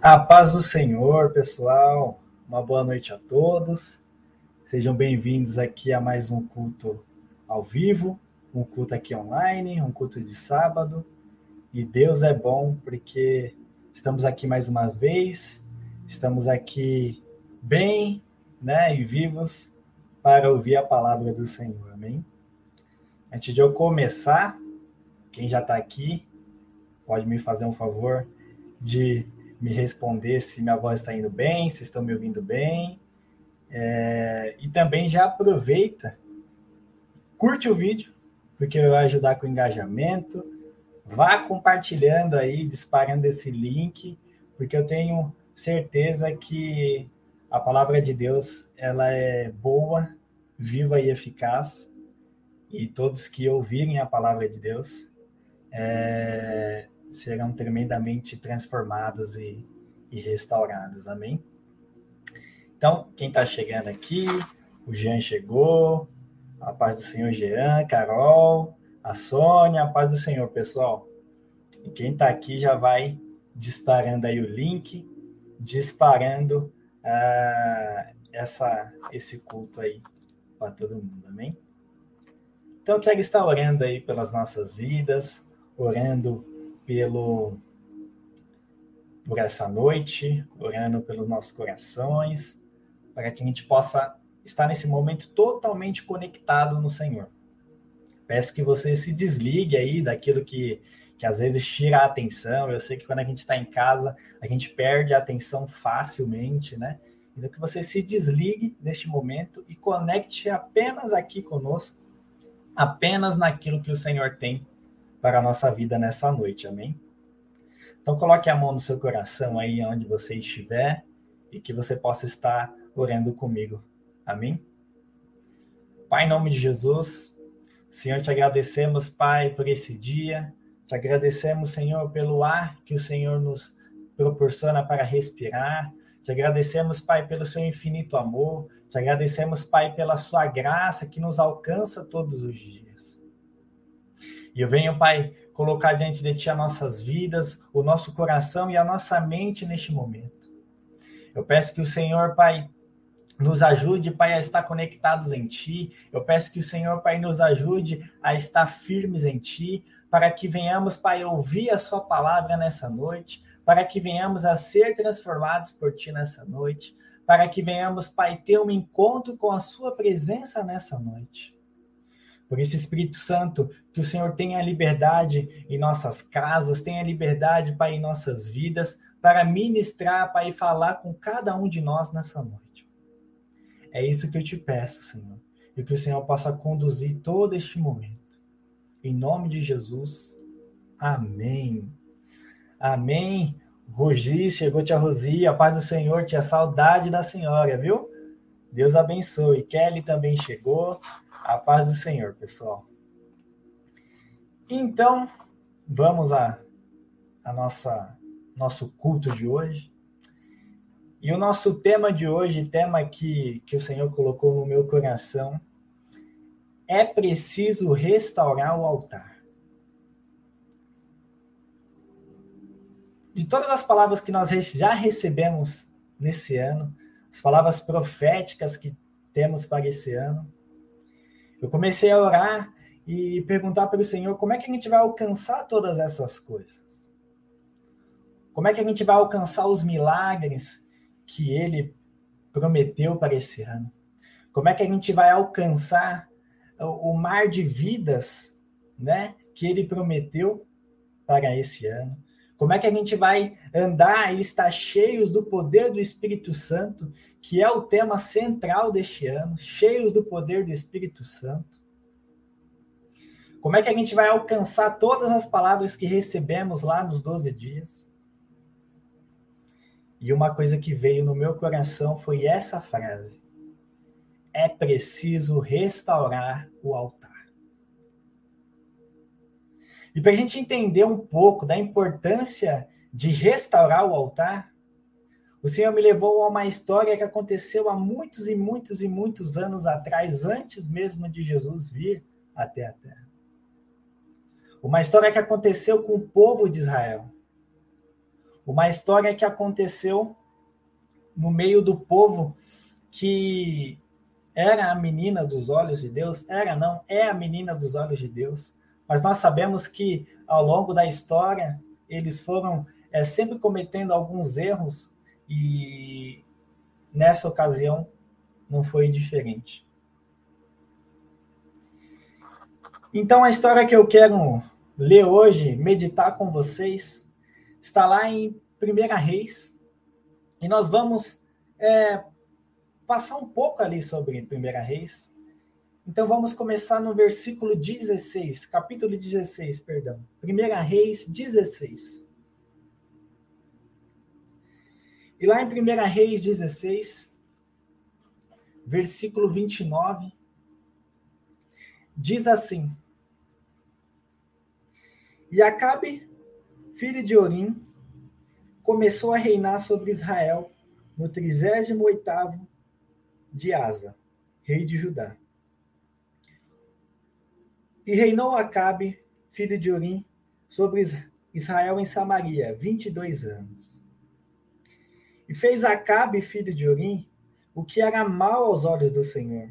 A paz do Senhor, pessoal. Uma boa noite a todos. Sejam bem-vindos aqui a mais um culto ao vivo, um culto aqui online, um culto de sábado. E Deus é bom porque estamos aqui mais uma vez, estamos aqui bem, né, e vivos para ouvir a palavra do Senhor. Amém. Antes de eu começar, quem já está aqui, pode me fazer um favor de me responder se minha voz está indo bem, se estão me ouvindo bem. É, e também já aproveita, curte o vídeo, porque vai ajudar com o engajamento. Vá compartilhando aí, disparando esse link, porque eu tenho certeza que a palavra de Deus ela é boa, viva e eficaz. E todos que ouvirem a palavra de Deus é, serão tremendamente transformados e, e restaurados. Amém? Então, quem está chegando aqui, o Jean chegou, a paz do Senhor Jean, Carol, a Sônia, a paz do Senhor, pessoal. E quem está aqui já vai disparando aí o link, disparando uh, essa, esse culto aí para todo mundo, amém? Então, eu quero estar orando aí pelas nossas vidas, orando pelo por essa noite, orando pelos nossos corações, para que a gente possa estar nesse momento totalmente conectado no Senhor. Peço que você se desligue aí daquilo que, que às vezes tira a atenção. Eu sei que quando a gente está em casa, a gente perde a atenção facilmente, né? Então que você se desligue neste momento e conecte apenas aqui conosco, apenas naquilo que o Senhor tem para a nossa vida nessa noite, amém? Então coloque a mão no seu coração aí onde você estiver e que você possa estar orando comigo, amém? Pai, em nome de Jesus, Senhor, te agradecemos, Pai, por esse dia, te agradecemos, Senhor, pelo ar que o Senhor nos proporciona para respirar, te agradecemos, Pai, pelo seu infinito amor, te agradecemos, Pai, pela sua graça que nos alcança todos os dias. E eu venho, Pai, colocar diante de Ti as nossas vidas, o nosso coração e a nossa mente neste momento. Eu peço que o Senhor, Pai, nos ajude, Pai, a estar conectados em Ti. Eu peço que o Senhor, Pai, nos ajude a estar firmes em Ti, para que venhamos, Pai, ouvir a Sua palavra nessa noite, para que venhamos a ser transformados por Ti nessa noite, para que venhamos, Pai, ter um encontro com a Sua presença nessa noite. Por isso, Espírito Santo, que o Senhor tenha liberdade em nossas casas, tenha liberdade, Pai, em nossas vidas, para ministrar, Pai, e falar com cada um de nós nessa noite. É isso que eu te peço, Senhor, e que o Senhor possa conduzir todo este momento. Em nome de Jesus, amém. Amém. Rogi, chegou tia Rosi, a paz do Senhor, tia saudade da senhora, viu? Deus abençoe. Kelly também chegou. A paz do Senhor, pessoal. Então, vamos a, a nossa nosso culto de hoje. E o nosso tema de hoje, tema que, que o Senhor colocou no meu coração, é preciso restaurar o altar. De todas as palavras que nós já recebemos nesse ano, as palavras proféticas que temos para esse ano, eu comecei a orar e perguntar para o Senhor como é que a gente vai alcançar todas essas coisas. Como é que a gente vai alcançar os milagres que Ele prometeu para esse ano? Como é que a gente vai alcançar o mar de vidas, né, que Ele prometeu para esse ano? Como é que a gente vai andar e estar cheios do poder do Espírito Santo, que é o tema central deste ano, cheios do poder do Espírito Santo? Como é que a gente vai alcançar todas as palavras que recebemos lá nos 12 dias? E uma coisa que veio no meu coração foi essa frase: é preciso restaurar o altar. E para a gente entender um pouco da importância de restaurar o altar, o Senhor me levou a uma história que aconteceu há muitos e muitos e muitos anos atrás, antes mesmo de Jesus vir até a terra. Uma história que aconteceu com o povo de Israel. Uma história que aconteceu no meio do povo que era a menina dos olhos de Deus, era não, é a menina dos olhos de Deus, mas nós sabemos que ao longo da história eles foram é, sempre cometendo alguns erros e nessa ocasião não foi diferente. Então a história que eu quero ler hoje, meditar com vocês, está lá em Primeira Reis e nós vamos é, passar um pouco ali sobre Primeira Reis. Então vamos começar no versículo 16, capítulo 16, perdão. Primeira Reis 16. E lá em 1 Reis 16, versículo 29, diz assim: E Acabe, filho de Orim, começou a reinar sobre Israel no 38º de Asa, rei de Judá. E reinou Acabe, filho de Orim, sobre Israel em Samaria, 22 anos. E fez Acabe, filho de Orim, o que era mal aos olhos do Senhor,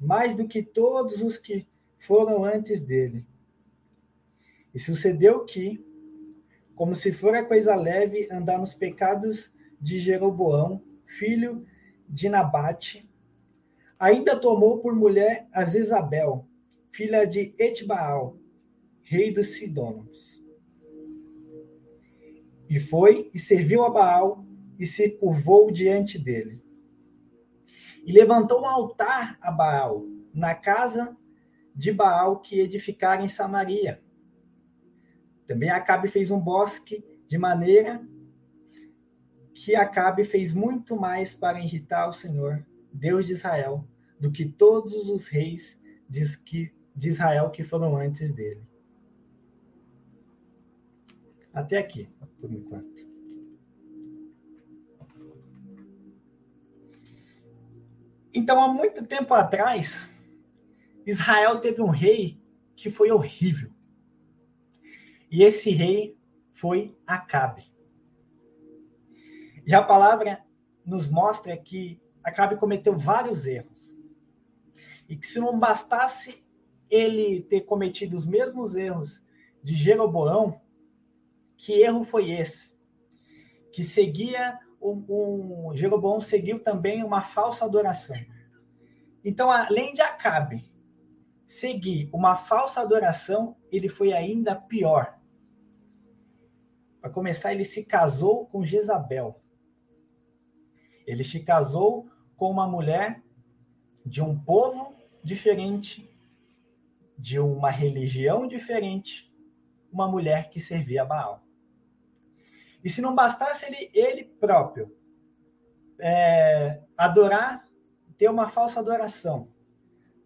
mais do que todos os que foram antes dele. E sucedeu que, como se fora coisa leve andar nos pecados de Jeroboão, filho de Nabate, ainda tomou por mulher a Isabel, filha de Etbaal, rei dos Sidônios. E foi e serviu a Baal e se curvou diante dele. E levantou um altar a Baal, na casa de Baal que edificara em Samaria. Também Acabe fez um bosque, de maneira que Acabe fez muito mais para irritar o Senhor, Deus de Israel, do que todos os reis de Israel que foram antes dele. Até aqui, por enquanto. Então, há muito tempo atrás, Israel teve um rei que foi horrível. E esse rei foi Acabe. E a palavra nos mostra que Acabe cometeu vários erros. E que se não bastasse ele ter cometido os mesmos erros de Jeroboão, que erro foi esse? Que seguia o, o Jeroboão seguiu também uma falsa adoração. Então, além de Acabe seguir uma falsa adoração, ele foi ainda pior. Para começar, ele se casou com Jezabel. Ele se casou com uma mulher de um povo diferente, de uma religião diferente, uma mulher que servia a Baal. E se não bastasse ele, ele próprio é, adorar, ter uma falsa adoração,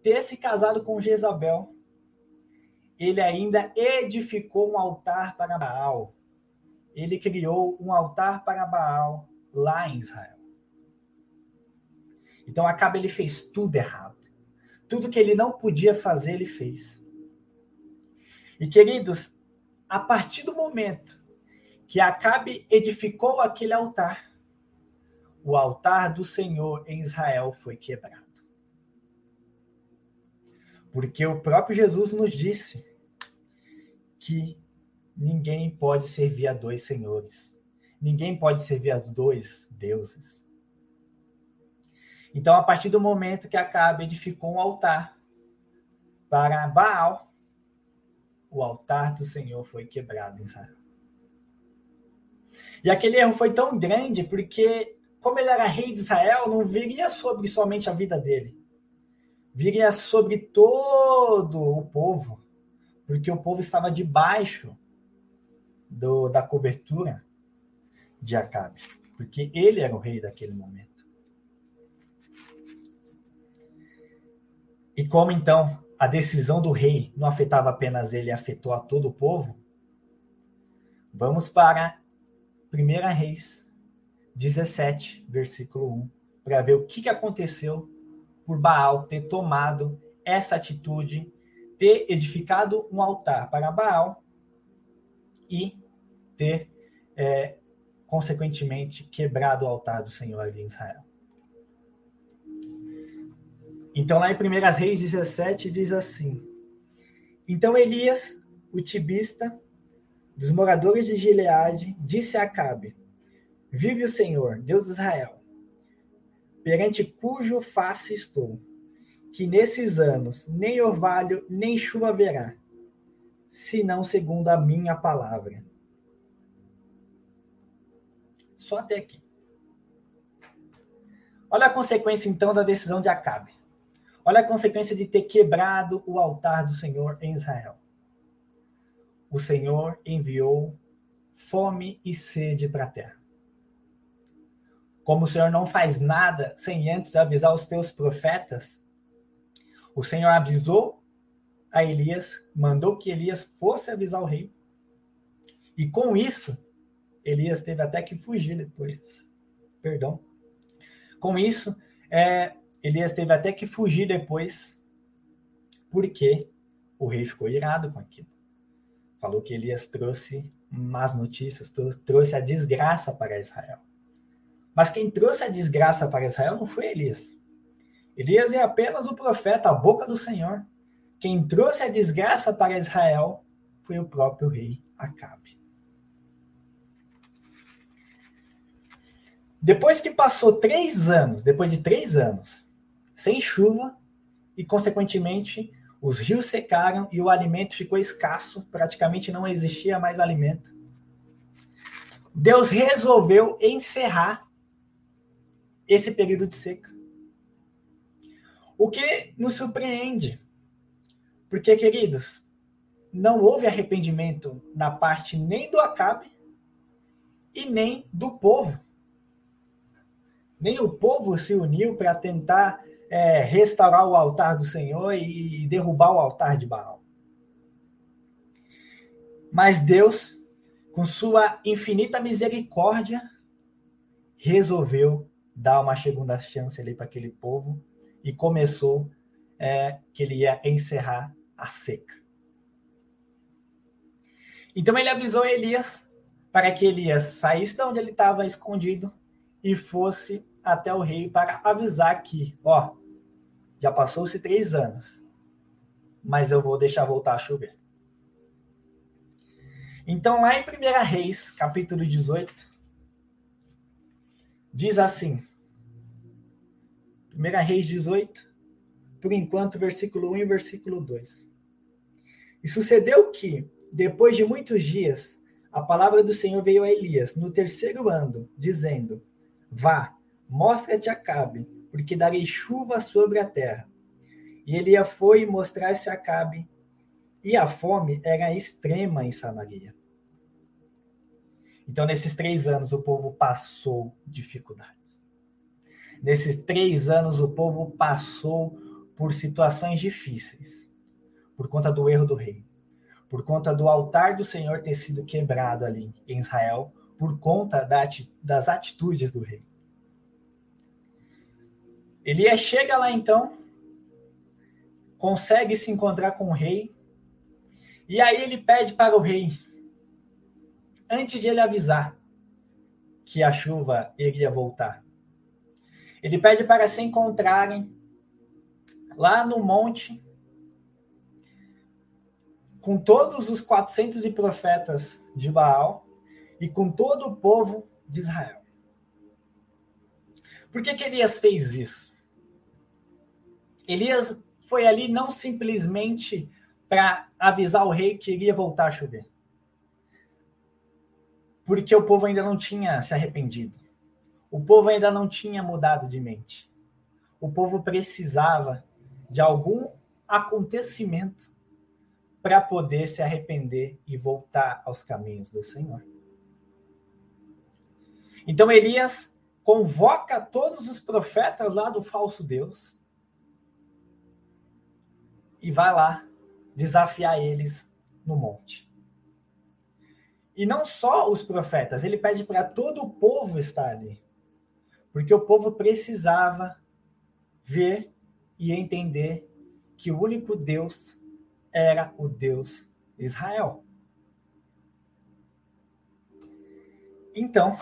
ter se casado com Jezabel, ele ainda edificou um altar para Baal. Ele criou um altar para Baal lá em Israel. Então acaba ele fez tudo errado. Tudo que ele não podia fazer, ele fez. E queridos, a partir do momento que Acabe edificou aquele altar, o altar do Senhor em Israel foi quebrado. Porque o próprio Jesus nos disse que ninguém pode servir a dois senhores. Ninguém pode servir a dois deuses. Então, a partir do momento que Acabe edificou um altar para Baal, o altar do Senhor foi quebrado em Israel. E aquele erro foi tão grande porque, como ele era rei de Israel, não viria sobre somente a vida dele. Viria sobre todo o povo, porque o povo estava debaixo do, da cobertura de Acabe, porque ele era o rei daquele momento. E como então a decisão do rei não afetava apenas ele, afetou a todo o povo, vamos para 1 Reis 17, versículo 1, para ver o que, aconteceu por Baal ter tomado essa atitude, ter edificado um altar para Baal e ter é, consequentemente, quebrado o altar do Senhor em Israel. Então, lá em 1 Reis 17, diz assim: Então Elias, o tibista, dos moradores de Gileade, disse a Acabe: Vive o Senhor, Deus de Israel, perante cujo face estou, que nesses anos nem orvalho nem chuva haverá, senão segundo a minha palavra. Só até aqui. Olha a consequência então da decisão de Acabe. Olha a consequência de ter quebrado o altar do Senhor em Israel. O Senhor enviou fome e sede para a terra. Como o Senhor não faz nada sem antes avisar os teus profetas, o Senhor avisou a Elias, mandou que Elias fosse avisar o rei. E com isso, Elias teve até que fugir depois. Perdão. Com isso, é, Elias teve até que fugir depois, porque o rei ficou irado com aquilo. Falou que Elias trouxe más notícias, trouxe a desgraça para Israel. Mas quem trouxe a desgraça para Israel não foi Elias. Elias é apenas o profeta, a boca do Senhor. Quem trouxe a desgraça para Israel foi o próprio rei Acabe. Depois que passou três anos, depois de três anos, sem chuva, e consequentemente os rios secaram e o alimento ficou escasso, praticamente não existia mais alimento. Deus resolveu encerrar esse período de seca. O que nos surpreende, porque, queridos, não houve arrependimento na parte nem do Acabe e nem do povo. Nem o povo se uniu para tentar é, restaurar o altar do Senhor e, derrubar o altar de Baal. Mas Deus, com sua infinita misericórdia, resolveu dar uma segunda chance ali para aquele povo e começou é, que ele ia encerrar a seca. Então ele avisou Elias para que Elias saísse de onde ele estava escondido e fosse até o rei para avisar que, ó, já passou-se três anos, mas eu vou deixar voltar a chover. Então, lá em 1 Reis, capítulo 18, diz assim: 1 Reis 18, por enquanto, versículo 1 e versículo 2. E sucedeu que, depois de muitos dias, a palavra do Senhor veio a Elias no terceiro ano, dizendo: Vá, mostra-te a Cabe, porque darei chuva sobre a terra. E Elias foi mostrar-se a Acabe, e a fome era extrema em Samaria. Então, nesses três anos, o povo passou dificuldades. Nesses três anos, o povo passou por situações difíceis, por conta do erro do rei, por conta do altar do Senhor ter sido quebrado ali em Israel, por conta das atitudes do rei. Elias chega lá então, consegue se encontrar com o rei, e aí ele pede para o rei, antes de ele avisar que a chuva iria voltar, ele pede para se encontrarem lá no monte com todos os 400 profetas de Baal e com todo o povo de Israel. Por que, que Elias fez isso? Elias foi ali não simplesmente para avisar o rei que iria voltar a chover. Porque o povo ainda não tinha se arrependido. O povo ainda não tinha mudado de mente. O povo precisava de algum acontecimento para poder se arrepender e voltar aos caminhos do Senhor. Então Elias convoca todos os profetas lá do falso Deus e vai lá desafiar eles no monte. E não só os profetas, ele pede para todo o povo estar ali. Porque o povo precisava ver e entender que o único Deus era o Deus de Israel. Então,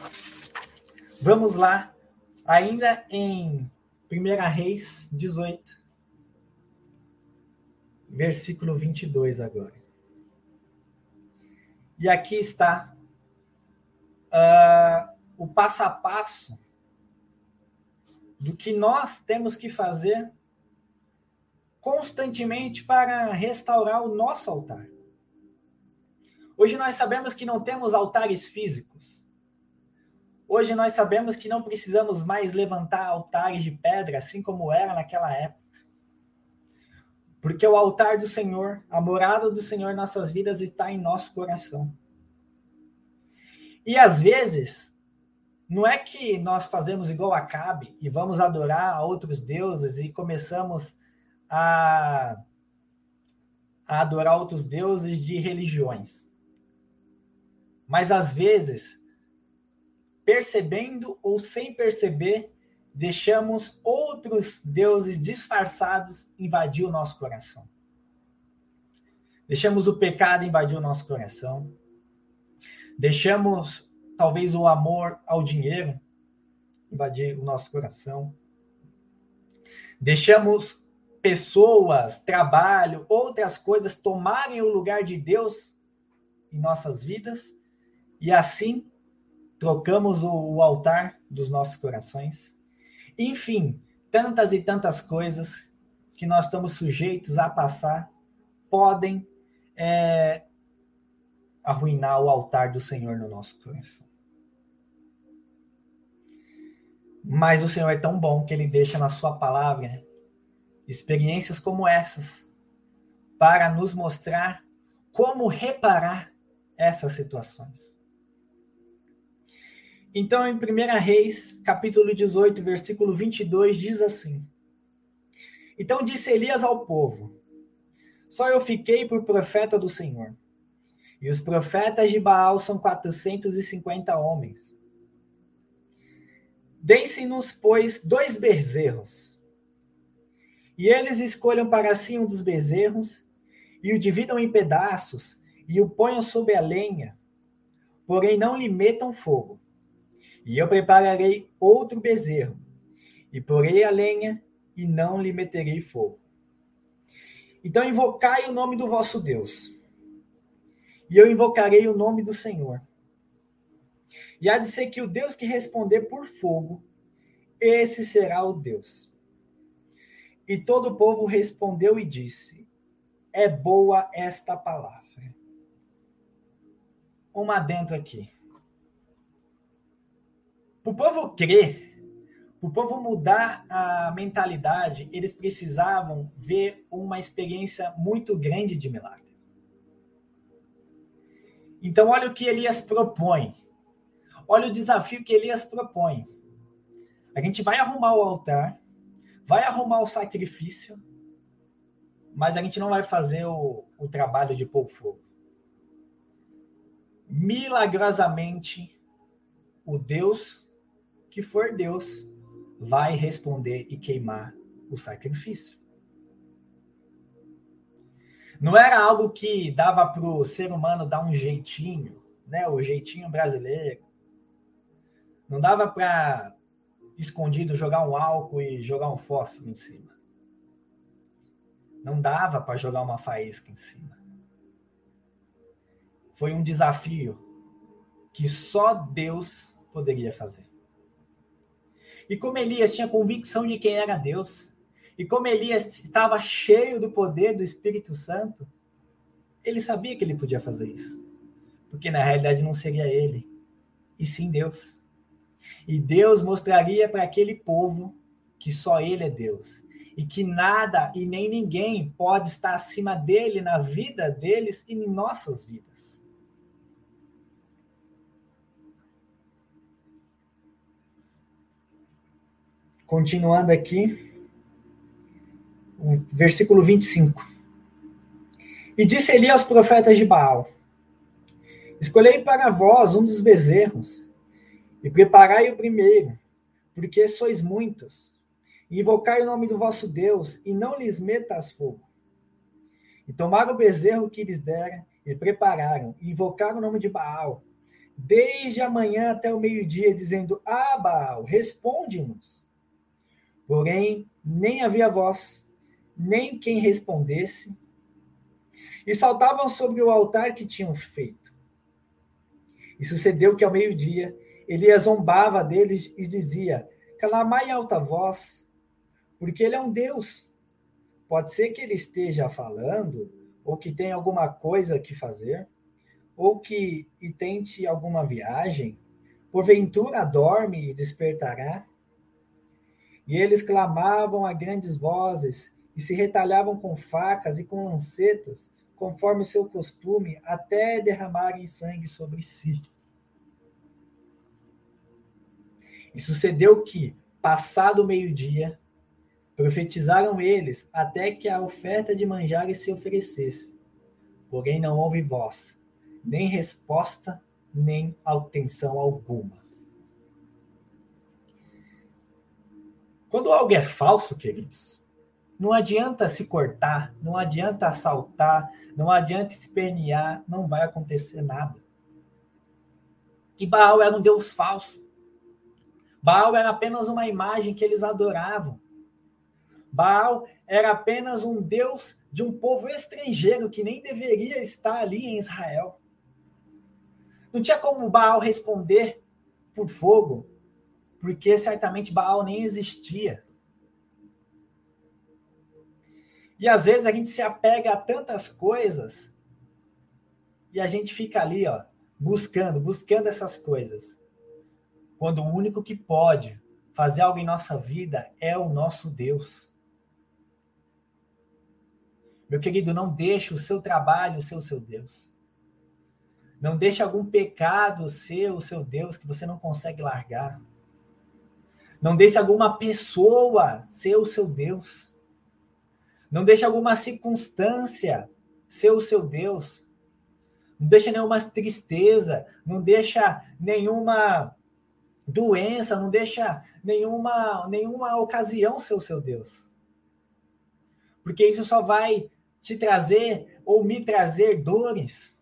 vamos lá, ainda em 1 Reis 18, versículo 22 agora. E aqui está uh, o passo a passo do que nós temos que fazer constantemente para restaurar o nosso altar. Hoje nós sabemos que não temos altares físicos. Hoje nós sabemos que não precisamos mais levantar altares de pedra, assim como era naquela época. Porque o altar do Senhor, a morada do Senhor nossas vidas está em nosso coração. E às vezes, não é que nós fazemos igual a Cabe e vamos adorar a outros deuses e começamos a, a adorar outros deuses de religiões. Mas às vezes, percebendo ou sem perceber, deixamos outros deuses disfarçados invadir o nosso coração. Deixamos o pecado invadir o nosso coração. Deixamos talvez o amor ao dinheiro invadir o nosso coração. Deixamos pessoas, trabalho, outras coisas tomarem o lugar de Deus em nossas vidas e assim trocamos o, altar dos nossos corações. Enfim, tantas e tantas coisas que nós estamos sujeitos a passar podem é, arruinar o altar do Senhor no nosso coração. Mas o Senhor é tão bom que ele deixa na sua palavra experiências como essas para nos mostrar como reparar essas situações. Então, em 1 Reis, capítulo 18, versículo 22, diz assim: Então disse Elias ao povo: Só eu fiquei por profeta do Senhor. E os profetas de Baal são 450 homens. Deem-se-nos, pois, dois bezerros. E eles escolham para si um dos bezerros, e o dividam em pedaços, e o ponham sobre a lenha, porém não lhe metam fogo e eu prepararei outro bezerro, e porei a lenha, e não lhe meterei fogo. Então invocai o nome do vosso Deus, e eu invocarei o nome do Senhor. E há de ser que o Deus que responder por fogo, esse será o Deus. E todo o povo respondeu e disse: É boa esta palavra. Uma dentro aqui. Para o povo crer, para o povo mudar a mentalidade, eles precisavam ver uma experiência muito grande de milagre. Então, olha o que Elias propõe. Olha o desafio que Elias propõe. A gente vai arrumar o altar, vai arrumar o sacrifício, mas a gente não vai fazer o, o trabalho de pôr fogo. Milagrosamente, o Deus que for Deus, vai responder e queimar o sacrifício. Não era algo que dava para o ser humano dar um jeitinho, né? O jeitinho brasileiro. Não dava para escondido jogar um álcool e jogar um fósforo em cima. Não dava para jogar uma faísca em cima. Foi um desafio que só Deus poderia fazer. E como Elias tinha convicção de quem era Deus, e como Elias estava cheio do poder do Espírito Santo, ele sabia que ele podia fazer isso. Porque na realidade não seria ele, e sim Deus. E Deus mostraria para aquele povo que só ele é Deus. E que nada e nem ninguém pode estar acima dele na vida deles e em nossas vidas. Continuando aqui, versículo 25. E disse Eli aos profetas de Baal: Escolhei para vós um dos bezerros, e preparai o primeiro, porque sois muitos. E invocai o nome do vosso Deus, e não lhes metas fogo. E tomaram o bezerro que lhes dera, e prepararam, e invocaram o nome de Baal. desde a manhã até o meio-dia, dizendo: Ah, Baal, responde-nos. Porém, nem havia voz, nem quem respondesse, e saltavam sobre o altar que tinham feito. E sucedeu que ao meio-dia Elias zombava deles e dizia: Clamai em alta voz, porque ele é um Deus. Pode ser que ele esteja falando, ou que tenha alguma coisa que fazer, ou que e tente alguma viagem, porventura dorme e despertará. E eles clamavam a grandes vozes e se retalhavam com facas e com lancetas, conforme seu costume, até derramarem sangue sobre si. E sucedeu que, passado o meio-dia, profetizaram eles até que a oferta de manjares se oferecesse. Porém não houve voz, nem resposta, nem atenção alguma. Quando algo é falso, queridos, não adianta se cortar, não adianta assaltar, não adianta espernear, não vai acontecer nada. E Baal era um deus falso. Baal era apenas uma imagem que eles adoravam. Baal era apenas um deus de um povo estrangeiro que nem deveria estar ali em Israel. Não tinha como Baal responder por fogo, porque certamente Baal nem existia. E às vezes a gente se apega a tantas coisas e a gente fica ali, ó, buscando, buscando essas coisas. Quando o único que pode fazer algo em nossa vida é o nosso Deus. Meu querido, não deixe o seu trabalho ser o seu Deus. Não deixe algum pecado ser o seu Deus que você não consegue largar. Não deixe alguma pessoa ser o seu Deus. Não deixe alguma circunstância ser o seu Deus. Não deixe nenhuma tristeza, não deixa nenhuma doença, não deixa nenhuma nenhuma ocasião ser o seu Deus. Porque isso só vai te trazer ou me trazer dores.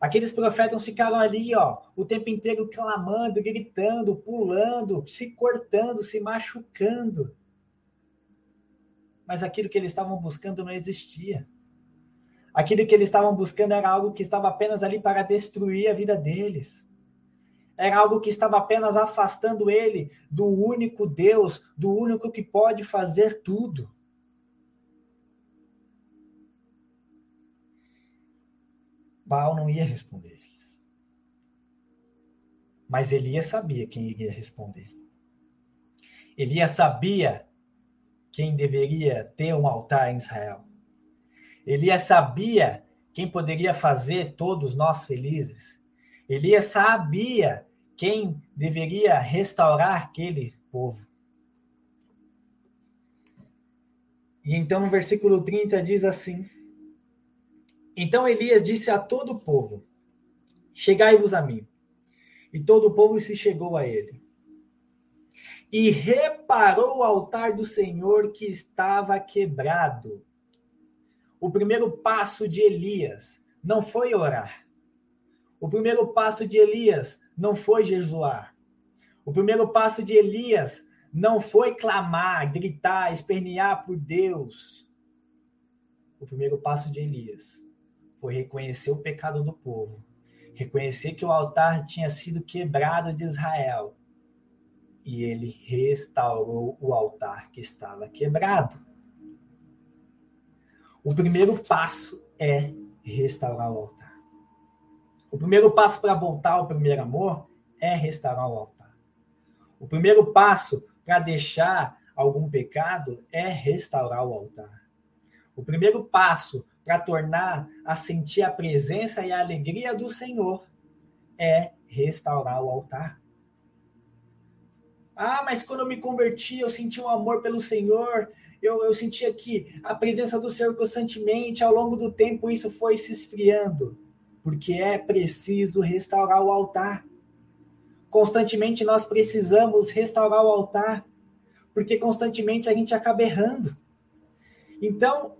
Aqueles profetas ficaram ali, ó, o tempo inteiro clamando, gritando, pulando, se cortando, se machucando. Mas aquilo que eles estavam buscando não existia. Aquilo que eles estavam buscando era algo que estava apenas ali para destruir a vida deles. Era algo que estava apenas afastando ele do único Deus, do único que pode fazer tudo. Baal não ia responder eles. Mas Elias sabia quem iria responder. Elias sabia quem deveria ter um altar em Israel. Elias sabia quem poderia fazer todos nós felizes. Elias sabia quem deveria restaurar aquele povo. E então no versículo 30 diz assim: então Elias disse a todo o povo: Chegai-vos a mim. E todo o povo se chegou a ele. E reparou o altar do Senhor que estava quebrado. O primeiro passo de Elias não foi orar. O primeiro passo de Elias não foi jejuar. O primeiro passo de Elias não foi clamar, gritar, espernear por Deus. O primeiro passo de Elias foi reconhecer o pecado do povo, reconhecer que o altar tinha sido quebrado de Israel e ele restaurou o altar que estava quebrado. O primeiro passo é restaurar o altar. O primeiro passo para voltar ao primeiro amor é restaurar o altar. O primeiro passo para deixar algum pecado é restaurar o altar. O primeiro passo para tornar a sentir a presença e a alegria do Senhor é restaurar o altar. Ah, mas quando eu me converti, eu senti um amor pelo Senhor, eu, eu sentia que a presença do Senhor constantemente, ao longo do tempo, isso foi se esfriando, porque é preciso restaurar o altar. Constantemente nós precisamos restaurar o altar, porque constantemente a gente acaba errando. Então,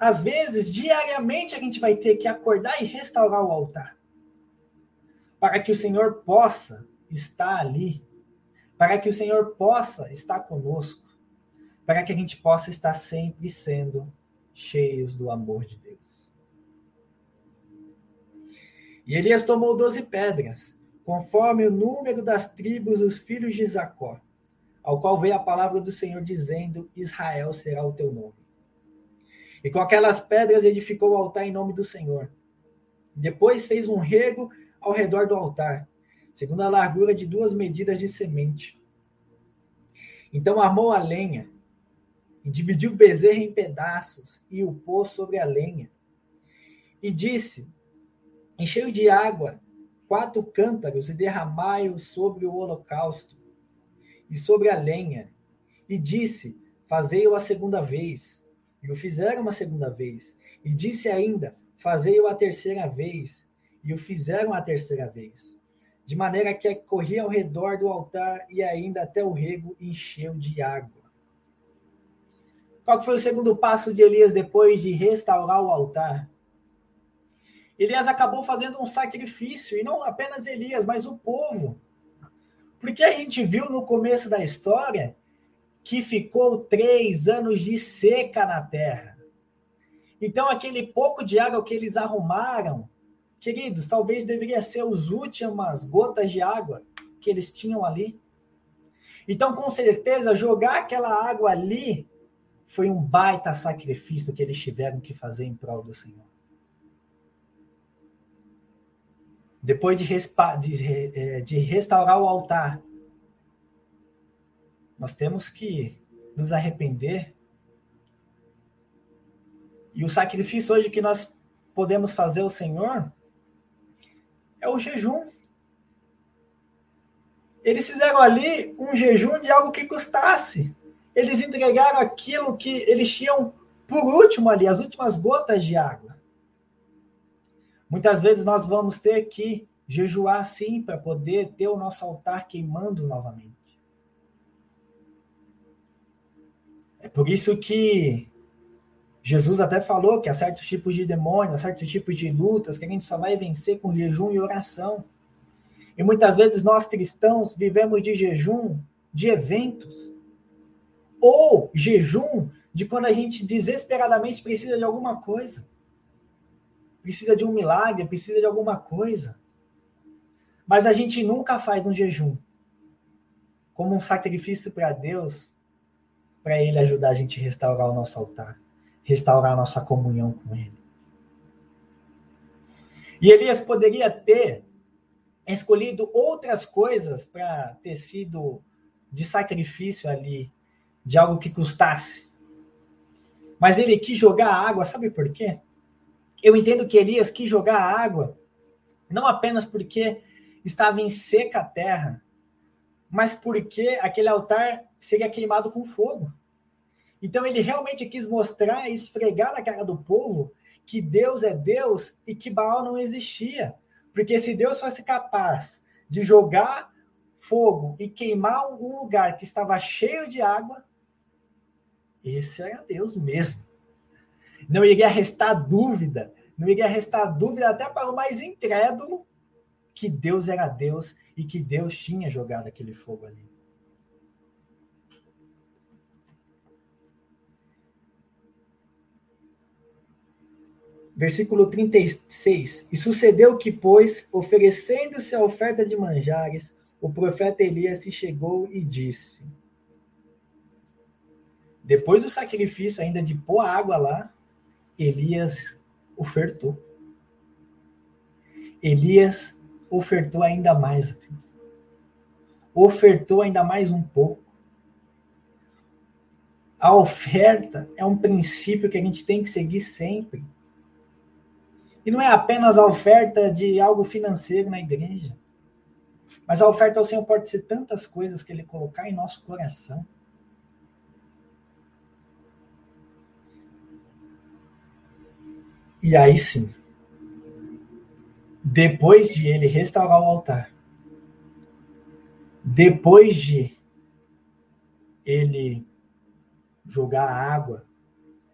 às vezes, diariamente a gente vai ter que acordar e restaurar o altar. para que o Senhor possa estar ali, para que o Senhor possa estar conosco, para que a gente possa estar sempre sendo cheios do amor de Deus. E Elias tomou doze pedras, conforme o número das tribos dos filhos de Jacó, ao qual veio a palavra do Senhor dizendo: Israel será o teu nome. E com aquelas pedras edificou o altar em nome do Senhor. Depois fez um rego ao redor do altar, segundo a largura de duas medidas de semente. Então armou a lenha e dividiu o bezerro em pedaços e o pôs sobre a lenha. E disse: Encheu de água quatro cântaros e derramai-o sobre o holocausto e sobre a lenha. E disse: Fazei-o a segunda vez. E o fizeram uma segunda vez. E disse ainda: Fazei-o a terceira vez. E o fizeram a terceira vez. De maneira que corria ao redor do altar e ainda até o rego encheu de água. Qual foi o segundo passo de Elias depois de restaurar o altar? Elias acabou fazendo um sacrifício, e não apenas Elias, mas o povo. Porque a gente viu no começo da história que ficou três anos de seca na terra. Então, aquele pouco de água que eles arrumaram, queridos, talvez deveria ser as últimas gotas de água que eles tinham ali. Então, com certeza, jogar aquela água ali foi um baita sacrifício que eles tiveram que fazer em prol do Senhor. Depois de, de, é, de restaurar o altar, nós temos que nos arrepender. E o sacrifício hoje que nós podemos fazer ao Senhor é o jejum. Eles fizeram ali um jejum de algo que custasse. Eles entregaram aquilo que eles tinham por último ali, as últimas gotas de água. Muitas vezes nós vamos ter que jejuar sim para poder ter o nosso altar queimando novamente. É por isso que Jesus até falou que há certos tipos de demônios, há certos tipos de lutas que a gente só vai vencer com jejum e oração. E muitas vezes nós cristãos vivemos de jejum de eventos ou jejum de quando a gente desesperadamente precisa de alguma coisa precisa de um milagre, precisa de alguma coisa. Mas a gente nunca faz um jejum como um sacrifício para Deus, para Ele ajudar a gente a restaurar o nosso altar, restaurar a nossa comunhão com Ele. E Elias poderia ter escolhido outras coisas para ter sido de sacrifício ali, de algo que custasse. Mas ele quis jogar água, sabe por quê? Eu entendo que Elias quis jogar água, não apenas porque estava em seca a terra, mas porque aquele altar seria queimado com fogo. Então ele realmente quis mostrar e esfregar na cara do povo que Deus é Deus e que Baal não existia. Porque se Deus fosse capaz de jogar fogo e queimar um lugar que estava cheio de água, esse era Deus mesmo. Não iria restar dúvida, não iria restar dúvida até para o mais incrédulo que Deus era Deus e que Deus tinha jogado aquele fogo ali. Versículo 36. E sucedeu que, pois, oferecendo-se a oferta de manjares, o profeta Elias se chegou e disse: Depois do sacrifício, ainda de pôr água lá, Elias ofertou. Elias ofertou ainda mais a. Ofertou ainda mais um pouco. A oferta é um princípio que a gente tem que seguir sempre. E não é apenas a oferta de algo financeiro na igreja. Mas a oferta ao Senhor pode ser tantas coisas que Ele colocar em nosso coração. E aí sim, depois de ele restaurar o altar, depois de ele jogar água,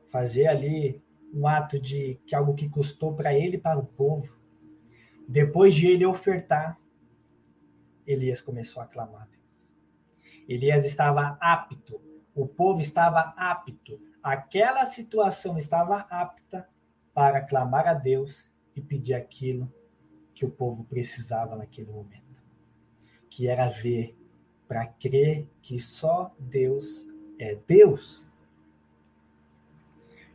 fazer ali um ato de que algo que custou para ele para o povo, depois de ele ofertar, Elias começou a clamar a Deus. Elias estava apto, o povo estava apto, aquela situação estava apta para clamar a Deus e pedir aquilo que o povo precisava naquele momento, que era ver para crer que só Deus é Deus.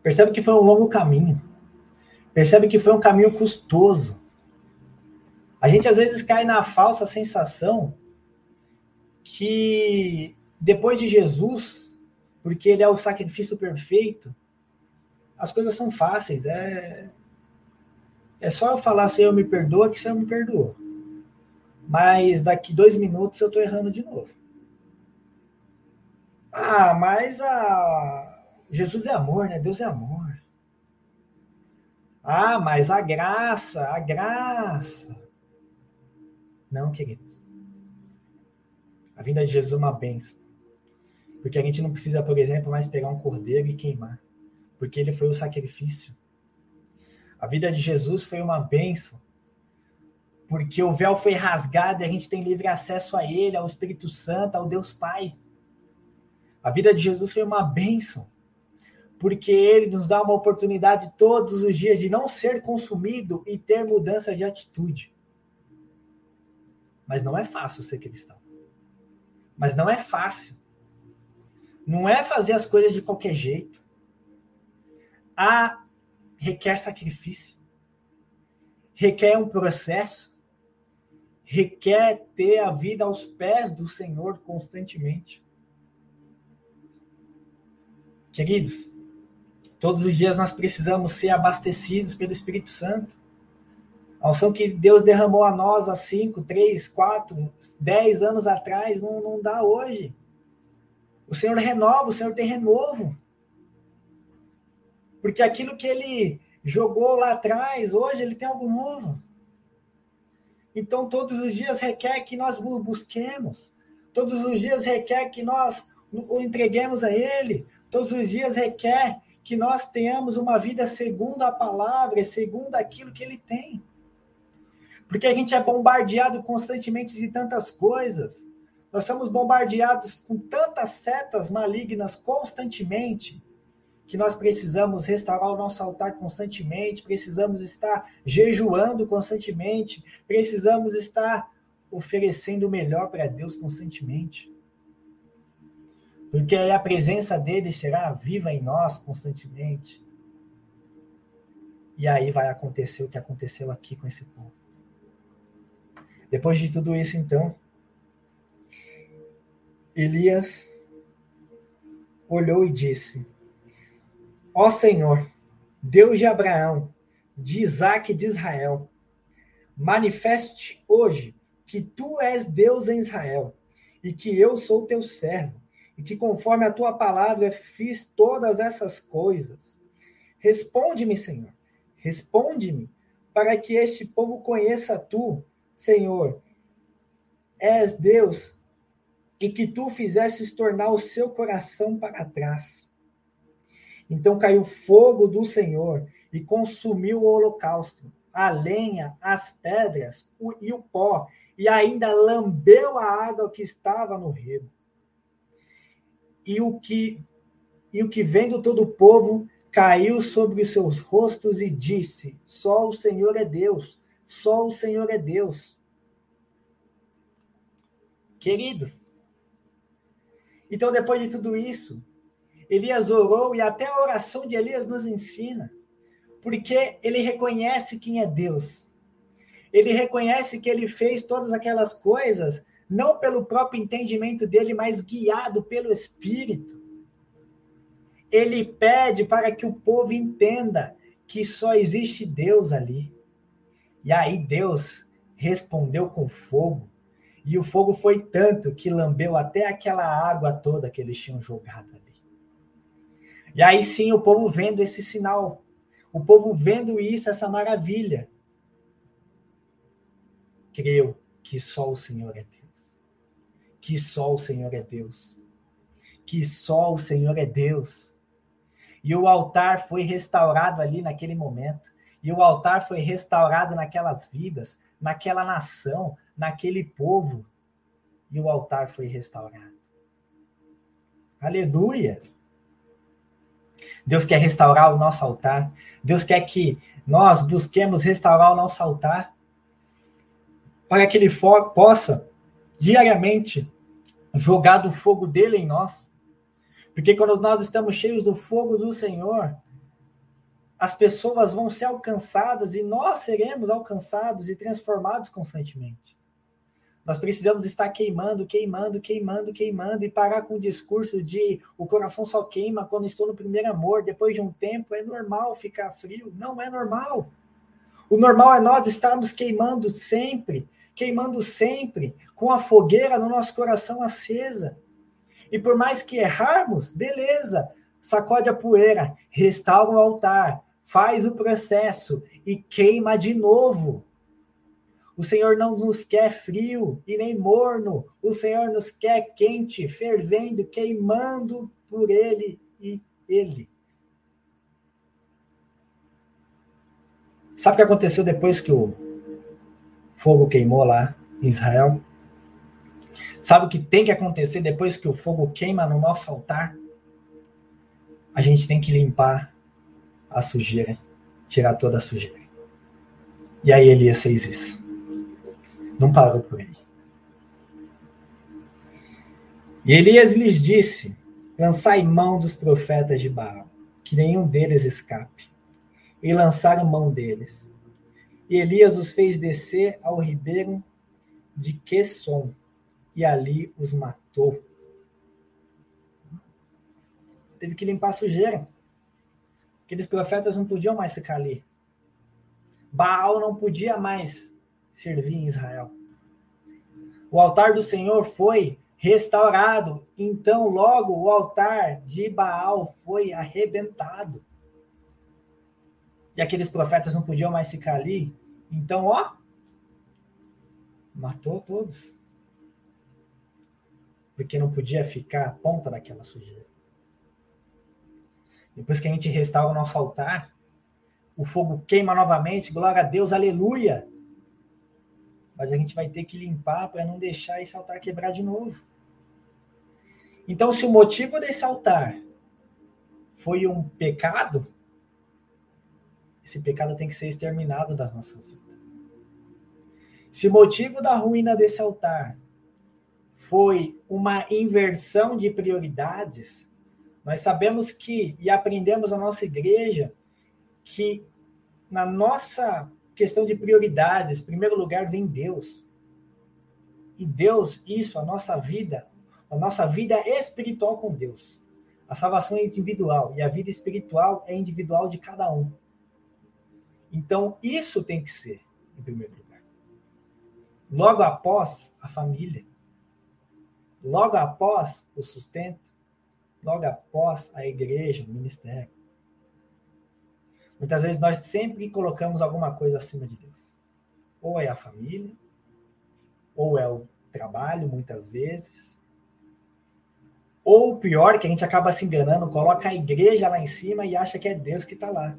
Percebe que foi um longo caminho. Percebe que foi um caminho custoso. A gente às vezes cai na falsa sensação que depois de Jesus, porque ele é o sacrifício perfeito, as coisas são fáceis. É, é só eu falar, Senhor, me perdoa, que o Senhor me perdoou. Mas daqui dois minutos eu estou errando de novo. Ah, mas a... Jesus é amor, né? Deus é amor. Ah, mas a graça, a graça. Não, queridos. A vinda de Jesus é uma benção. Porque a gente não precisa, por exemplo, mais pegar um cordeiro e queimar. Porque ele foi o sacrifício. A vida de Jesus foi uma benção. Porque o véu foi rasgado e a gente tem livre acesso a ele, ao Espírito Santo, ao Deus Pai. A vida de Jesus foi uma bênção, porque ele nos dá uma oportunidade todos os dias de não ser consumido e ter mudança de atitude. Mas não é fácil ser cristão. Mas não é fácil. Não é fazer as coisas de qualquer jeito. Há requer sacrifício. Requer um processo. Requer ter a vida aos pés do Senhor constantemente. Queridos, todos os dias nós precisamos ser abastecidos pelo Espírito Santo. A unção que Deus derramou a nós há 5, 3, 4, 10 anos atrás não, não dá hoje. O Senhor renova, o Senhor tem renovo. Porque aquilo que ele jogou lá atrás, hoje ele tem algo novo. Então, todos os dias requer que nós busquemos. Todos os dias requer que nós o entreguemos a Ele. Todos os dias requer que nós tenhamos uma vida segundo a palavra, segundo aquilo que Ele tem. Porque a gente é bombardeado constantemente de tantas coisas. Nós somos bombardeados com tantas setas malignas constantemente que nós precisamos restaurar o nosso altar constantemente, precisamos estar jejuando constantemente, precisamos estar oferecendo o melhor para Deus constantemente. Porque aí a presença dele será viva em nós constantemente. E aí vai acontecer o que aconteceu aqui com esse povo. Depois de tudo isso, então, Elias olhou e disse: Ó Senhor, Deus de Abraão, de Isaac e de Israel, manifeste hoje que tu és Deus em Israel e que eu sou teu servo e que conforme a tua palavra fiz todas essas coisas. Responde-me, Senhor, responde-me, para que este povo conheça tu, Senhor, és Deus e que tu fizesses tornar o seu coração para trás. Então caiu fogo do Senhor e consumiu o holocausto, a lenha, as pedras o, e o pó, e ainda lambeu a água que estava no rego. E o que e o que vendo todo o povo caiu sobre os seus rostos e disse: Só o Senhor é Deus, só o Senhor é Deus. Queridos, então, depois de tudo isso, Elias orou e até a oração de Elias nos ensina, porque ele reconhece quem é Deus. Ele reconhece que ele fez todas aquelas coisas não pelo próprio entendimento dele, mas guiado pelo Espírito. Ele pede para que o povo entenda que só existe Deus ali. E aí Deus respondeu com fogo e o fogo foi tanto que lambeu até aquela água toda que eles tinham jogado ali. E aí sim o povo vendo esse sinal, o povo vendo isso, essa maravilha, creu que só o Senhor é Deus. Que só o Senhor é Deus. Que só o Senhor é Deus. E o altar foi restaurado ali naquele momento. E o altar foi restaurado naquelas vidas, naquela nação, naquele povo. E o altar foi restaurado. Aleluia! Deus quer restaurar o nosso altar. Deus quer que nós busquemos restaurar o nosso altar para que ele for, possa diariamente jogar do fogo dele em nós. Porque quando nós estamos cheios do fogo do Senhor, as pessoas vão ser alcançadas e nós seremos alcançados e transformados constantemente. Nós precisamos estar queimando, queimando, queimando, queimando e parar com o discurso de o coração só queima quando estou no primeiro amor, depois de um tempo é normal ficar frio. Não é normal. O normal é nós estarmos queimando sempre, queimando sempre, com a fogueira no nosso coração acesa. E por mais que errarmos, beleza, sacode a poeira, restaura o altar, faz o processo e queima de novo. O Senhor não nos quer frio e nem morno. O Senhor nos quer quente, fervendo, queimando por Ele e Ele. Sabe o que aconteceu depois que o fogo queimou lá em Israel? Sabe o que tem que acontecer depois que o fogo queima no nosso altar? A gente tem que limpar a sujeira, tirar toda a sujeira. E aí Elias fez isso. Não parou por aí. E Elias lhes disse: Lançai mão dos profetas de Baal, que nenhum deles escape. E lançaram mão deles. E Elias os fez descer ao ribeiro de Quesson, e ali os matou. Teve que limpar a sujeira. Aqueles profetas não podiam mais ficar ali. Baal não podia mais servir em Israel. O altar do Senhor foi restaurado, então logo o altar de Baal foi arrebentado. E aqueles profetas não podiam mais ficar ali, então, ó, matou todos. Porque não podia ficar a ponta daquela sujeira. Depois que a gente restaura o nosso altar, o fogo queima novamente, glória a Deus, aleluia mas a gente vai ter que limpar para não deixar esse altar quebrar de novo. Então, se o motivo desse altar foi um pecado, esse pecado tem que ser exterminado das nossas vidas. Se o motivo da ruína desse altar foi uma inversão de prioridades, nós sabemos que, e aprendemos na nossa igreja, que na nossa questão de prioridades. Em primeiro lugar vem Deus. E Deus, isso, a nossa vida, a nossa vida é espiritual com Deus. A salvação é individual e a vida espiritual é individual de cada um. Então, isso tem que ser em primeiro lugar. Logo após, a família. Logo após, o sustento. Logo após, a igreja, o ministério. Muitas vezes nós sempre colocamos alguma coisa acima de Deus. Ou é a família, ou é o trabalho, muitas vezes. Ou pior, que a gente acaba se enganando, coloca a igreja lá em cima e acha que é Deus que está lá.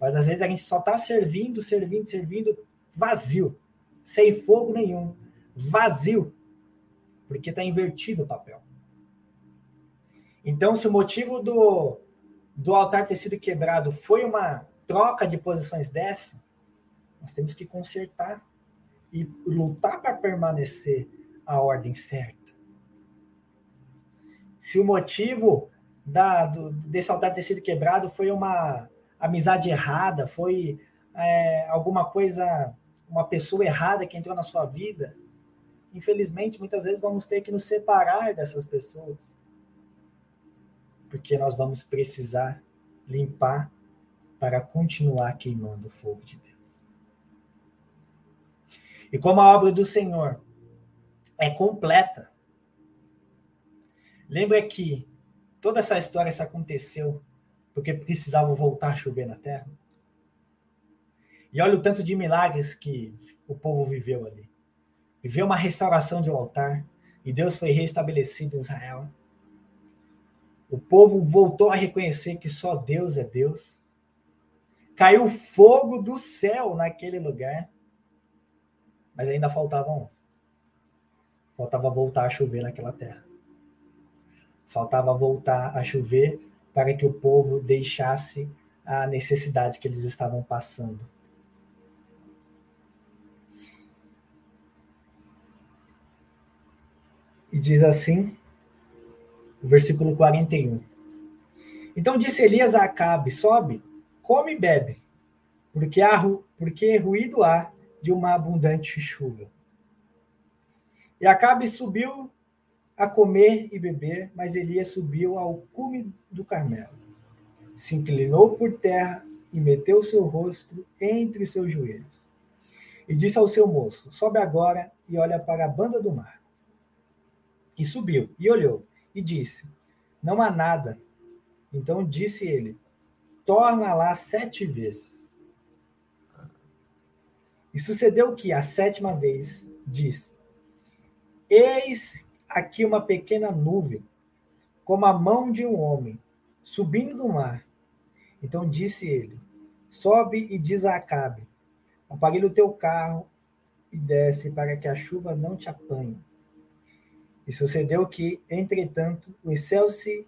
Mas às vezes a gente só está servindo, servindo, servindo, vazio, sem fogo nenhum, vazio, porque está invertido o papel. Então, se o motivo do, do altar ter sido quebrado foi uma troca de posições dessa, nós temos que consertar e lutar para permanecer a ordem certa. Se o motivo da, do, desse altar ter sido quebrado foi uma amizade errada, foi é, alguma coisa, uma pessoa errada que entrou na sua vida, infelizmente, muitas vezes vamos ter que nos separar dessas pessoas. Porque nós vamos precisar limpar para continuar queimando o fogo de Deus. E como a obra do Senhor é completa, lembra que toda essa história se aconteceu porque precisava voltar a chover na terra? E olha o tanto de milagres que o povo viveu ali. Viveu uma restauração de um altar e Deus foi restabelecido em Israel. O povo voltou a reconhecer que só Deus é Deus Caiu fogo do céu naquele lugar. Mas ainda faltava um. Faltava voltar a chover naquela terra. Faltava voltar a chover para que o povo deixasse a necessidade que eles estavam passando. E diz assim, versículo 41. Então disse Elias a Acabe: Sobe, come e bebe, porque, há, porque ruído há de uma abundante chuva. E Acabe subiu a comer e beber, mas Elias subiu ao cume do Carmelo. Se inclinou por terra e meteu seu rosto entre os seus joelhos. E disse ao seu moço: Sobe agora e olha para a banda do mar. E subiu e olhou e disse: Não há nada. Então disse ele: Torna lá sete vezes. E sucedeu que, a sétima vez, disse: Eis aqui uma pequena nuvem, como a mão de um homem, subindo do mar. Então disse ele: Sobe e diz a Acabe: o teu carro e desce para que a chuva não te apanhe. E sucedeu que, entretanto, os céus se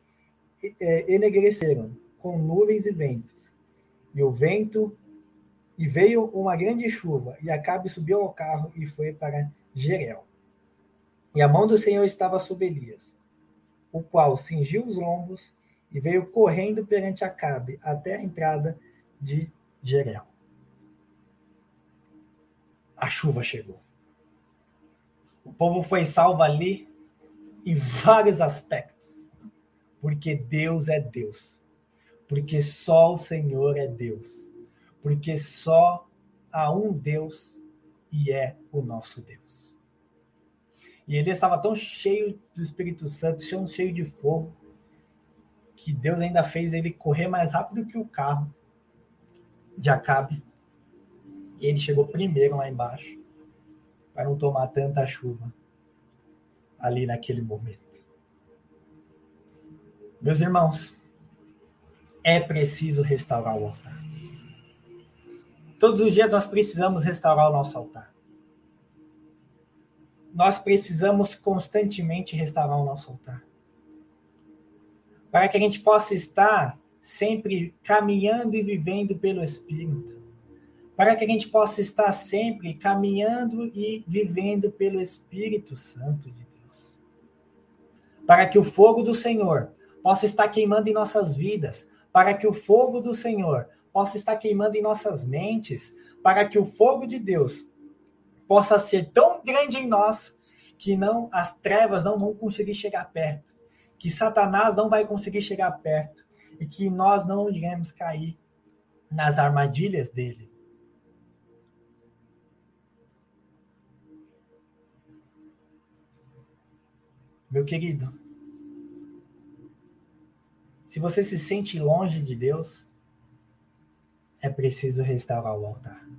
é, enegreceram com nuvens e ventos. E o vento e veio uma grande chuva, e Acabe subiu ao carro e foi para Jerel. E a mão do Senhor estava sobre Elias, o qual cingiu os lombos e veio correndo perante Acabe até a entrada de Jerel. A chuva chegou. O povo foi salvo ali em vários aspectos. Porque Deus é Deus. Porque só o Senhor é Deus. Porque só há um Deus e é o nosso Deus. E ele estava tão cheio do Espírito Santo, tão cheio de fogo, que Deus ainda fez ele correr mais rápido que o carro de Acabe. E ele chegou primeiro lá embaixo, para não tomar tanta chuva ali naquele momento. Meus irmãos, é preciso restaurar o altar. Todos os dias nós precisamos restaurar o nosso altar nós precisamos constantemente restaurar o nosso altar. Para que a gente possa estar sempre caminhando e vivendo pelo Espírito. Para que a gente possa estar sempre caminhando e vivendo pelo Espírito Santo de Deus. Para que o fogo do Senhor possa estar queimando em nossas vidas. Para que o fogo do Senhor possa estar queimando em nossas mentes. Para que o fogo de Deus possa ser tão grande em nós que não as trevas não vão conseguir chegar perto, que Satanás não vai conseguir chegar perto e que nós não iremos cair nas armadilhas dele. Meu querido, se você se sente longe de Deus, é preciso restaurar o altar.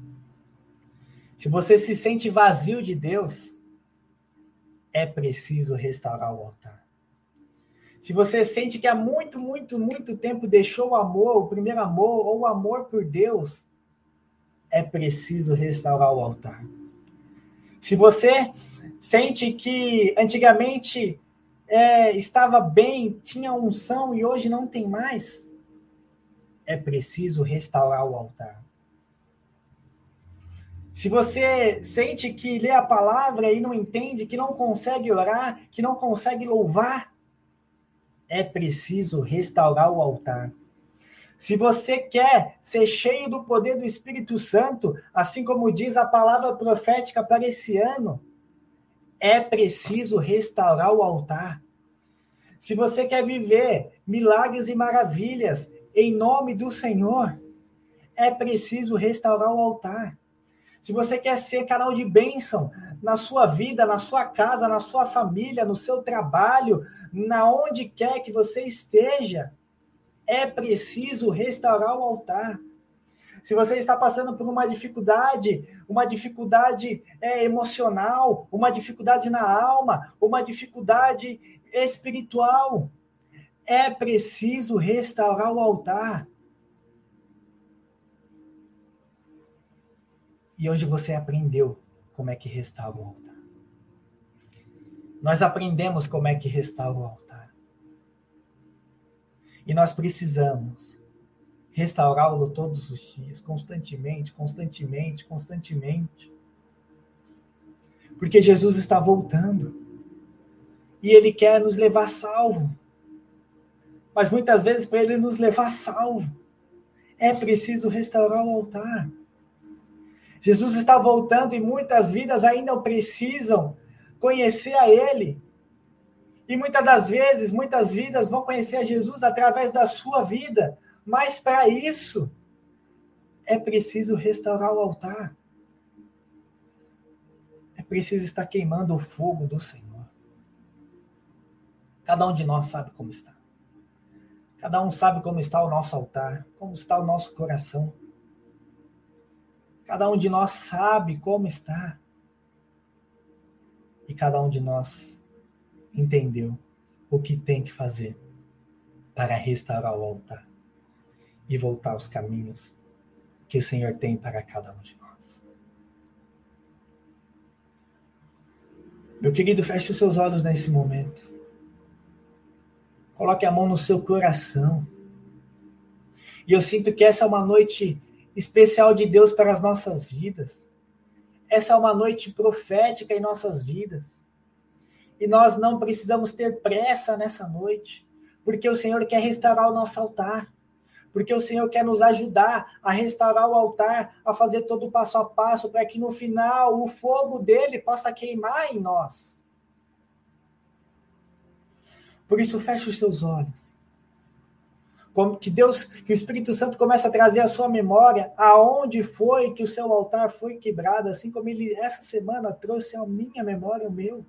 Se você se sente vazio de Deus, é preciso restaurar o altar. Se você sente que há muito, muito, muito tempo deixou o amor, o primeiro amor, ou o amor por Deus, é preciso restaurar o altar. Se você sente que antigamente é, estava bem, tinha unção e hoje não tem mais, é preciso restaurar o altar. Se você sente que lê a palavra e não entende, que não consegue orar, que não consegue louvar, é preciso restaurar o altar. Se você quer ser cheio do poder do Espírito Santo, assim como diz a palavra profética para esse ano, é preciso restaurar o altar. Se você quer viver milagres e maravilhas em nome do Senhor, é preciso restaurar o altar se você quer ser canal de bênção na sua vida, na sua casa, na sua família, no seu trabalho, na onde quer que você esteja, é preciso restaurar o altar. Se você está passando por uma dificuldade, uma dificuldade é, emocional, uma dificuldade na alma, uma dificuldade espiritual, é preciso restaurar o altar. E hoje você aprendeu como é que restaura o altar. Nós aprendemos como é que restaura o altar. E nós precisamos restaurá-lo todos os dias, constantemente, constantemente, constantemente. Porque Jesus está voltando. E ele quer nos levar salvo. Mas muitas vezes, para ele nos levar salvo, é preciso restaurar o altar. Jesus está voltando e muitas vidas ainda precisam conhecer a Ele. E muitas das vezes, muitas vidas vão conhecer a Jesus através da sua vida, mas para isso é preciso restaurar o altar. É preciso estar queimando o fogo do Senhor. Cada um de nós sabe como está. Cada um sabe como está o nosso altar, como está o nosso coração. Cada um de nós sabe como está. E cada um de nós entendeu o que tem que fazer para restaurar o altar e voltar aos caminhos que o Senhor tem para cada um de nós. Meu querido, feche os seus olhos nesse momento. Coloque a mão no seu coração. E eu sinto que essa é uma noite especial de Deus para as nossas vidas. Essa é uma noite profética em nossas vidas. E nós não precisamos ter pressa nessa noite, porque o Senhor quer restaurar o nosso altar. Porque o Senhor quer nos ajudar a restaurar o altar, a fazer todo o passo a passo, para que no final o fogo dele possa queimar em nós. Por isso, feche os seus olhos como que Deus, que o Espírito Santo começa a trazer à sua memória aonde foi que o seu altar foi quebrado, assim como ele essa semana trouxe à minha memória o meu.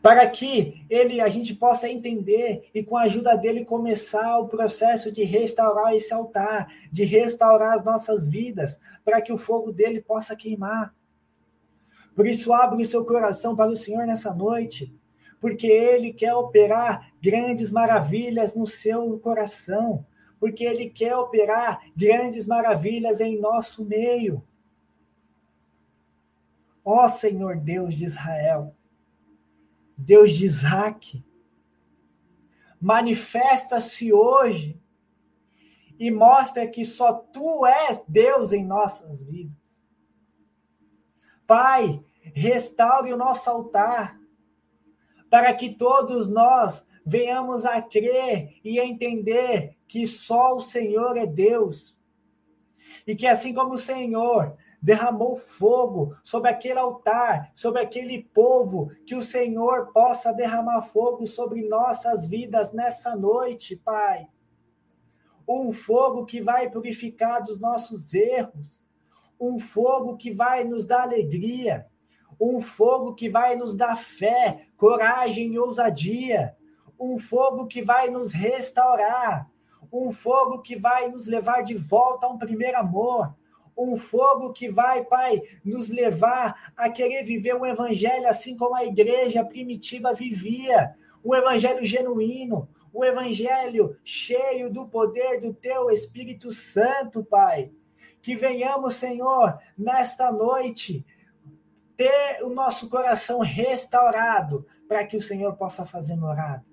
Para que ele a gente possa entender e com a ajuda dele começar o processo de restaurar esse altar, de restaurar as nossas vidas, para que o fogo dele possa queimar. Por isso abre o seu coração para o Senhor nessa noite porque Ele quer operar grandes maravilhas no seu coração, porque Ele quer operar grandes maravilhas em nosso meio. Ó Senhor Deus de Israel, Deus de Isaac, manifesta-se hoje e mostra que só Tu és Deus em nossas vidas. Pai, restaure o nosso altar, para que todos nós venhamos a crer e a entender que só o Senhor é Deus. E que assim como o Senhor derramou fogo sobre aquele altar, sobre aquele povo, que o Senhor possa derramar fogo sobre nossas vidas nessa noite, Pai. Um fogo que vai purificar dos nossos erros, um fogo que vai nos dar alegria, um fogo que vai nos dar fé, coragem e ousadia, um fogo que vai nos restaurar, um fogo que vai nos levar de volta a um primeiro amor, um fogo que vai, Pai, nos levar a querer viver um evangelho assim como a igreja primitiva vivia, um evangelho genuíno, um evangelho cheio do poder do teu Espírito Santo, Pai. Que venhamos, Senhor, nesta noite ter o nosso coração restaurado para que o Senhor possa fazer morada,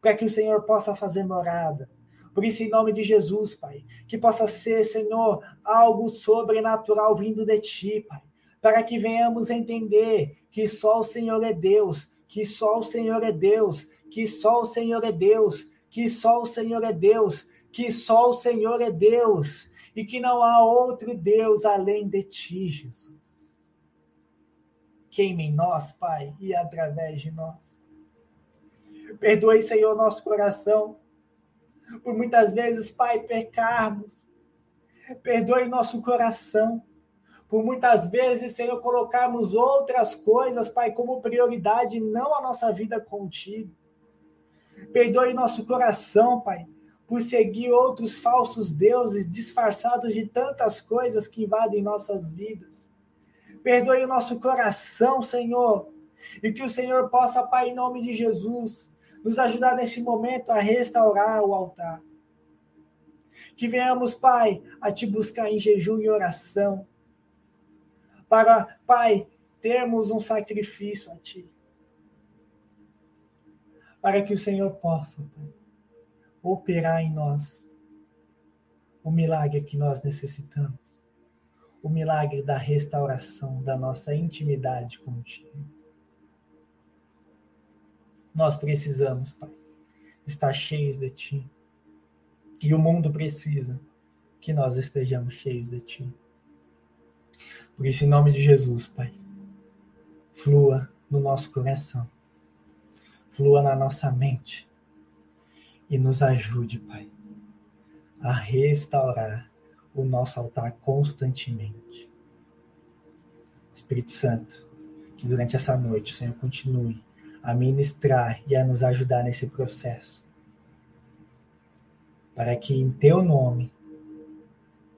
para que o Senhor possa fazer morada. Por isso, em nome de Jesus, Pai, que possa ser, Senhor, algo sobrenatural vindo de Ti, Pai, para que venhamos entender que só o Senhor é Deus, que só o Senhor é Deus, que só o Senhor é Deus, que só o Senhor é Deus, que só o Senhor é Deus, e que não há outro Deus além de Ti, Jesus queime em nós, Pai, e através de nós. Perdoe, Senhor, nosso coração, por muitas vezes, Pai, pecarmos. Perdoe nosso coração, por muitas vezes, Senhor, colocarmos outras coisas, Pai, como prioridade, não a nossa vida contigo. Perdoe nosso coração, Pai, por seguir outros falsos deuses disfarçados de tantas coisas que invadem nossas vidas. Perdoe o nosso coração, Senhor. E que o Senhor possa, Pai, em nome de Jesus, nos ajudar nesse momento a restaurar o altar. Que venhamos, Pai, a te buscar em jejum e oração. Para, Pai, termos um sacrifício a ti. Para que o Senhor possa, Pai, operar em nós o milagre que nós necessitamos. O milagre da restauração da nossa intimidade contigo. Nós precisamos, Pai, estar cheios de Ti. E o mundo precisa que nós estejamos cheios de Ti. Por isso, em nome de Jesus, Pai, flua no nosso coração, flua na nossa mente e nos ajude, Pai, a restaurar o nosso altar constantemente. Espírito Santo, que durante essa noite o Senhor continue a ministrar e a nos ajudar nesse processo, para que em Teu nome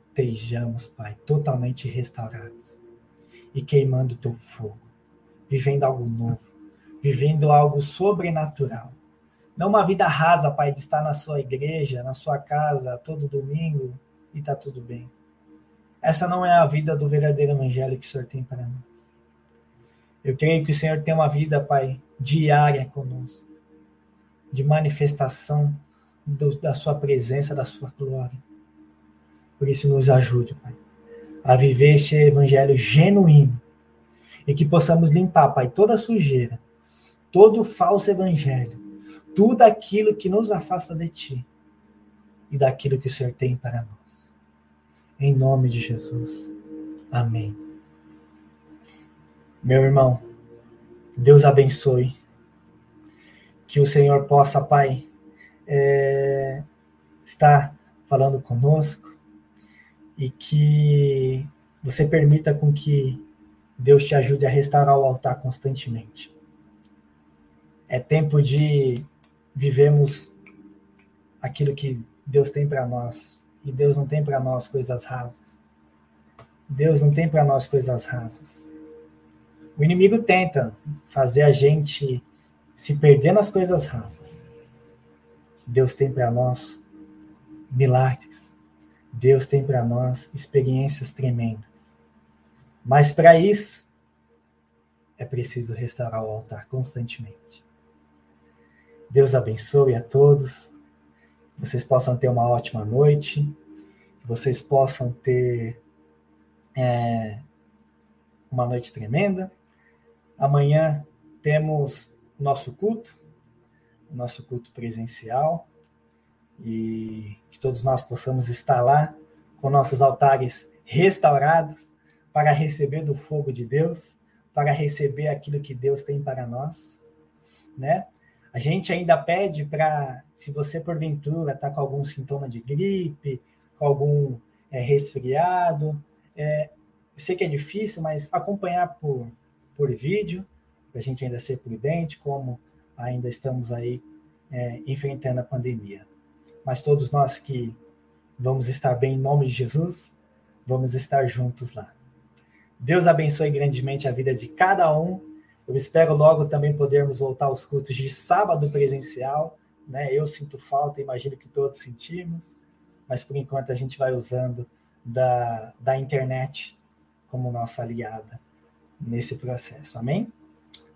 estejamos, Pai, totalmente restaurados e queimando Teu fogo, vivendo algo novo, vivendo algo sobrenatural não uma vida rasa, Pai, de estar na sua igreja, na sua casa, todo domingo e tá tudo bem. Essa não é a vida do verdadeiro evangelho que o Senhor tem para nós. Eu creio que o Senhor tem uma vida, Pai, diária conosco, de manifestação do, da Sua presença, da Sua glória. Por isso, nos ajude, Pai, a viver este evangelho genuíno e que possamos limpar, Pai, toda sujeira, todo falso evangelho tudo aquilo que nos afasta de ti e daquilo que o Senhor tem para nós. Em nome de Jesus. Amém. Meu irmão, Deus abençoe. Que o Senhor possa, Pai, é, estar falando conosco e que você permita com que Deus te ajude a restaurar o altar constantemente. É tempo de vivemos aquilo que Deus tem para nós. E Deus não tem para nós coisas rasas. Deus não tem para nós coisas rasas. O inimigo tenta fazer a gente se perder nas coisas rasas. Deus tem para nós milagres. Deus tem para nós experiências tremendas. Mas para isso, é preciso restaurar o altar constantemente. Deus abençoe a todos. Vocês possam ter uma ótima noite. Vocês possam ter é, uma noite tremenda. Amanhã temos nosso culto, nosso culto presencial. E que todos nós possamos estar lá com nossos altares restaurados para receber do fogo de Deus, para receber aquilo que Deus tem para nós, né? A gente ainda pede para, se você porventura está com algum sintoma de gripe, com algum é, resfriado, é, eu sei que é difícil, mas acompanhar por, por vídeo, para a gente ainda ser prudente, como ainda estamos aí é, enfrentando a pandemia. Mas todos nós que vamos estar bem em nome de Jesus, vamos estar juntos lá. Deus abençoe grandemente a vida de cada um eu espero logo também podermos voltar aos cultos de sábado presencial. Né? Eu sinto falta, imagino que todos sentimos, mas por enquanto a gente vai usando da, da internet como nossa aliada nesse processo. Amém?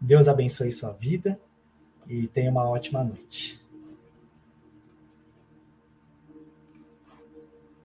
Deus abençoe sua vida e tenha uma ótima noite.